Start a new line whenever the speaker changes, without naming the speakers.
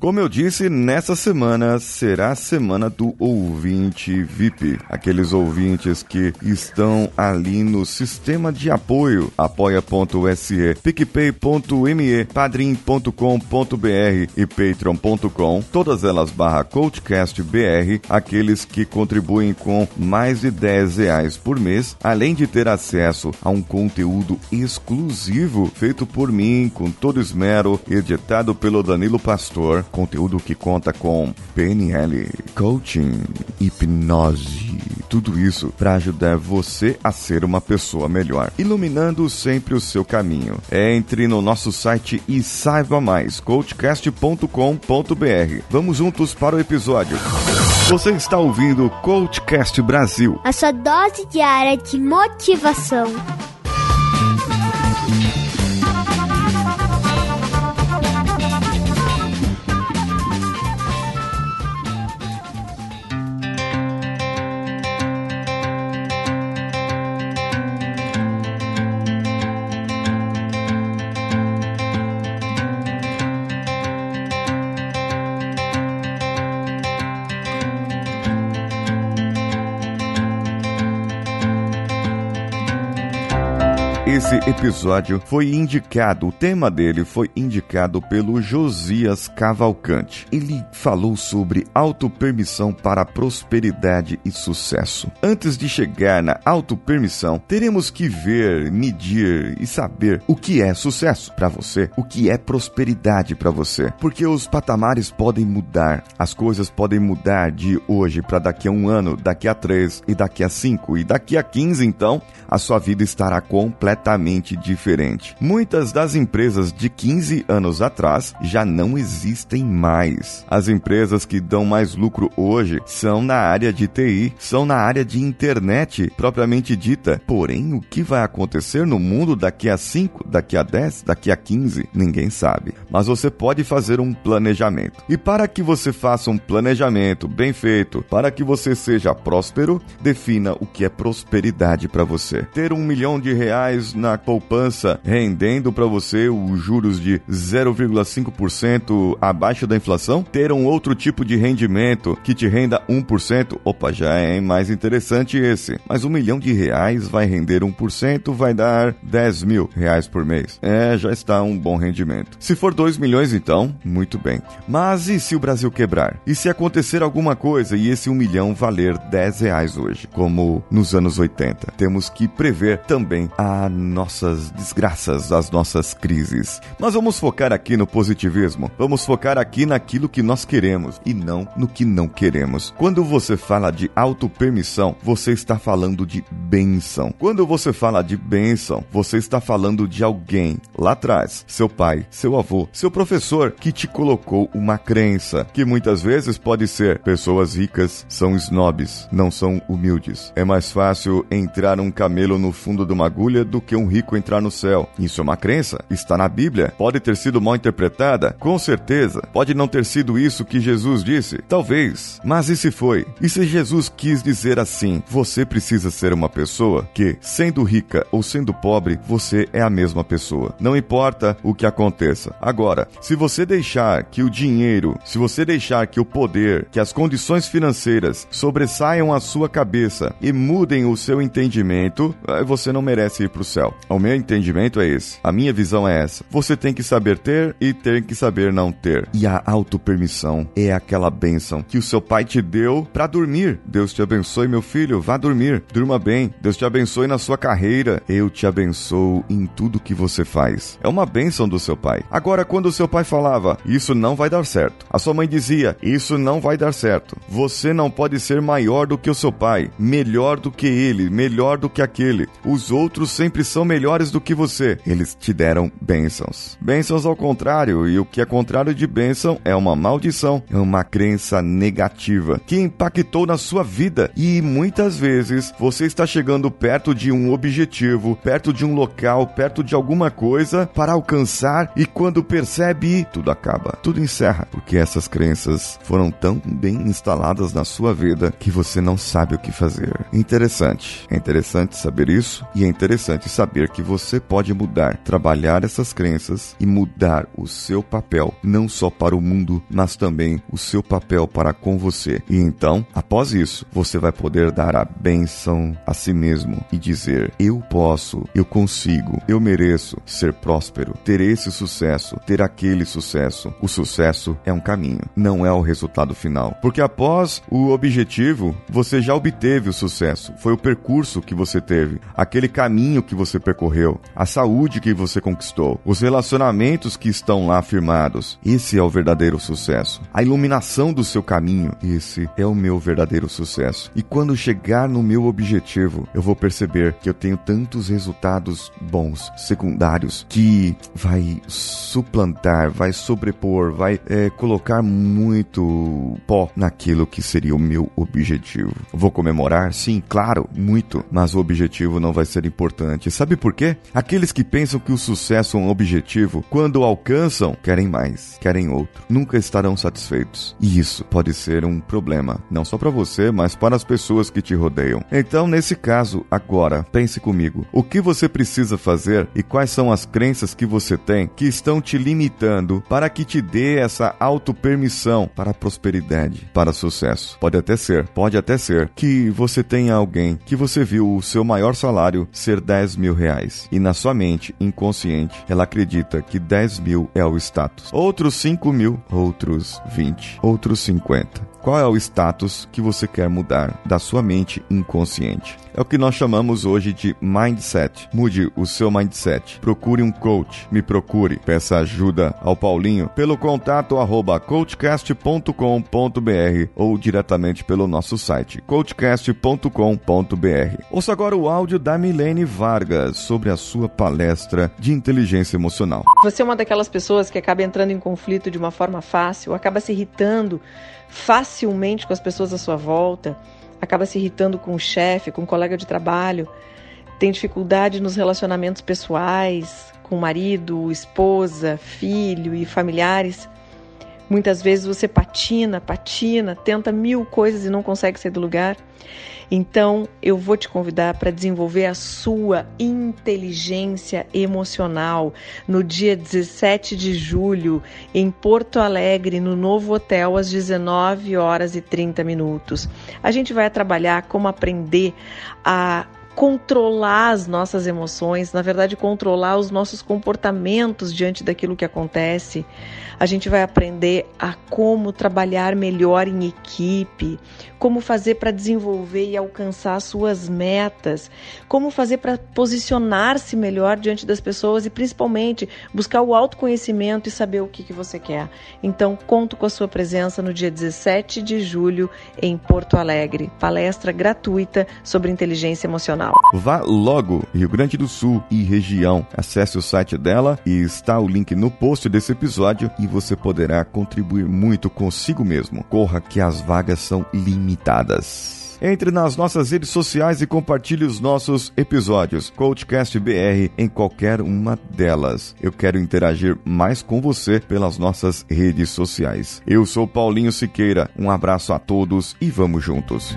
Como eu disse, nessa semana será a semana do ouvinte VIP. Aqueles ouvintes que estão ali no sistema de apoio apoia.se, picpay.me, padrim.com.br e patreon.com, todas elas barra coachcastbr, aqueles que contribuem com mais de 10 reais por mês, além de ter acesso a um conteúdo exclusivo feito por mim, com todo esmero, editado pelo Danilo Pastor, conteúdo que conta com PNL, coaching, hipnose, tudo isso para ajudar você a ser uma pessoa melhor, iluminando sempre o seu caminho. Entre no nosso site e saiba mais, coachcast.com.br. Vamos juntos para o episódio. Você está ouvindo o Coachcast Brasil.
A sua dose diária de motivação.
Esse episódio foi indicado, o tema dele foi indicado pelo Josias Cavalcante. Ele falou sobre autopermissão para prosperidade e sucesso. Antes de chegar na autopermissão, teremos que ver, medir e saber o que é sucesso para você, o que é prosperidade para você, porque os patamares podem mudar, as coisas podem mudar de hoje para daqui a um ano, daqui a três e daqui a cinco e daqui a quinze, então a sua vida estará completamente completamente diferente. Muitas das empresas de 15 anos atrás já não existem mais. As empresas que dão mais lucro hoje são na área de TI, são na área de internet propriamente dita. Porém, o que vai acontecer no mundo daqui a 5, daqui a 10, daqui a 15, ninguém sabe. Mas você pode fazer um planejamento. E para que você faça um planejamento bem feito, para que você seja próspero, defina o que é prosperidade para você. Ter um milhão de reais na poupança, rendendo para você os juros de 0,5% abaixo da inflação, ter um outro tipo de rendimento que te renda 1%, opa, já é mais interessante esse. Mas um milhão de reais vai render 1%, vai dar 10 mil reais por mês. É, já está um bom rendimento. Se for 2 milhões, então, muito bem. Mas e se o Brasil quebrar? E se acontecer alguma coisa e esse 1 milhão valer 10 reais hoje, como nos anos 80? Temos que prever também a nossas desgraças, as nossas crises. Mas vamos focar aqui no positivismo. Vamos focar aqui naquilo que nós queremos e não no que não queremos. Quando você fala de autopermissão, você está falando de benção. Quando você fala de benção, você está falando de alguém lá atrás, seu pai, seu avô, seu professor que te colocou uma crença que muitas vezes pode ser pessoas ricas são snobs, não são humildes. É mais fácil entrar um camelo no fundo de uma agulha do que um rico entrar no céu. Isso é uma crença? Está na Bíblia? Pode ter sido mal interpretada? Com certeza. Pode não ter sido isso que Jesus disse? Talvez. Mas e se foi? E se Jesus quis dizer assim: você precisa ser uma pessoa que, sendo rica ou sendo pobre, você é a mesma pessoa. Não importa o que aconteça. Agora, se você deixar que o dinheiro, se você deixar que o poder, que as condições financeiras sobressaiam a sua cabeça e mudem o seu entendimento, você não merece ir para o céu. O meu entendimento é esse. A minha visão é essa. Você tem que saber ter e tem que saber não ter. E a autopermissão é aquela bênção que o seu pai te deu para dormir. Deus te abençoe, meu filho. Vá dormir. Durma bem. Deus te abençoe na sua carreira. Eu te abençoo em tudo que você faz. É uma bênção do seu pai. Agora, quando o seu pai falava, isso não vai dar certo. A sua mãe dizia, isso não vai dar certo. Você não pode ser maior do que o seu pai, melhor do que ele, melhor do que aquele. Os outros sempre são melhores do que você. Eles te deram bênçãos. Bênçãos ao contrário, e o que é contrário de bênção é uma maldição, é uma crença negativa que impactou na sua vida. E muitas vezes você está chegando perto de um objetivo, perto de um local, perto de alguma coisa para alcançar, e quando percebe, tudo acaba, tudo encerra, porque essas crenças foram tão bem instaladas na sua vida que você não sabe o que fazer. Interessante, é interessante saber isso e é interessante saber que você pode mudar, trabalhar essas crenças e mudar o seu papel, não só para o mundo, mas também o seu papel para com você. E então, após isso, você vai poder dar a bênção a si mesmo e dizer: Eu posso, eu consigo, eu mereço ser próspero, ter esse sucesso, ter aquele sucesso. O sucesso é um caminho, não é o resultado final. Porque após o objetivo, você já obteve o sucesso. Foi o percurso que você teve, aquele caminho que você percorreu, a saúde que você conquistou, os relacionamentos que estão lá firmados. Esse é o verdadeiro sucesso. A iluminação do seu caminho, esse é o meu verdadeiro sucesso. E quando chegar no meu objetivo, eu vou perceber que eu tenho tantos resultados bons, secundários, que vai suplantar, vai sobrepor, vai é, colocar muito pó naquilo que seria o meu objetivo. Vou comemorar? Sim, claro, muito, mas o objetivo não vai ser importante. Sabe por quê? Aqueles que pensam que o sucesso é um objetivo, quando alcançam, querem mais, querem outro, nunca estarão satisfeitos. E isso pode ser um problema, não só para você, mas para as pessoas que te rodeiam. Então, nesse caso, agora, pense comigo: o que você precisa fazer e quais são as crenças que você tem que estão te limitando para que te dê essa auto-permissão para prosperidade, para sucesso. Pode até ser, pode até ser que você tenha alguém que você viu o seu maior salário ser 10 mil reais e na sua mente inconsciente ela acredita que 10 mil é o status. Outros 5 mil, outros 20, outros 50. Qual é o status que você quer mudar da sua mente inconsciente? É o que nós chamamos hoje de mindset. Mude o seu mindset. Procure um coach. Me procure. Peça ajuda ao Paulinho pelo contato arroba coachcast.com.br ou diretamente pelo nosso site coachcast.com.br. Ouça agora o áudio da Milene Vargas sobre a sua palestra de inteligência emocional.
Você é uma daquelas pessoas que acaba entrando em conflito de uma forma fácil, acaba se irritando facilmente com as pessoas à sua volta, acaba se irritando com o chefe, com o colega de trabalho, tem dificuldade nos relacionamentos pessoais, com marido, esposa, filho e familiares. Muitas vezes você patina, patina, tenta mil coisas e não consegue sair do lugar. Então, eu vou te convidar para desenvolver a sua inteligência emocional no dia 17 de julho, em Porto Alegre, no novo hotel, às 19 horas e 30 minutos. A gente vai trabalhar como aprender a controlar as nossas emoções, na verdade, controlar os nossos comportamentos diante daquilo que acontece. A gente vai aprender a como trabalhar melhor em equipe, como fazer para desenvolver e alcançar suas metas, como fazer para posicionar-se melhor diante das pessoas e principalmente buscar o autoconhecimento e saber o que, que você quer. Então, conto com a sua presença no dia 17 de julho em Porto Alegre. Palestra gratuita sobre inteligência emocional.
Vá logo, Rio Grande do Sul e região. Acesse o site dela e está o link no post desse episódio e você poderá contribuir muito consigo mesmo. Corra que as vagas são limitadas. Entre nas nossas redes sociais e compartilhe os nossos episódios. Coachcast BR em qualquer uma delas. Eu quero interagir mais com você pelas nossas redes sociais. Eu sou Paulinho Siqueira. Um abraço a todos e vamos juntos.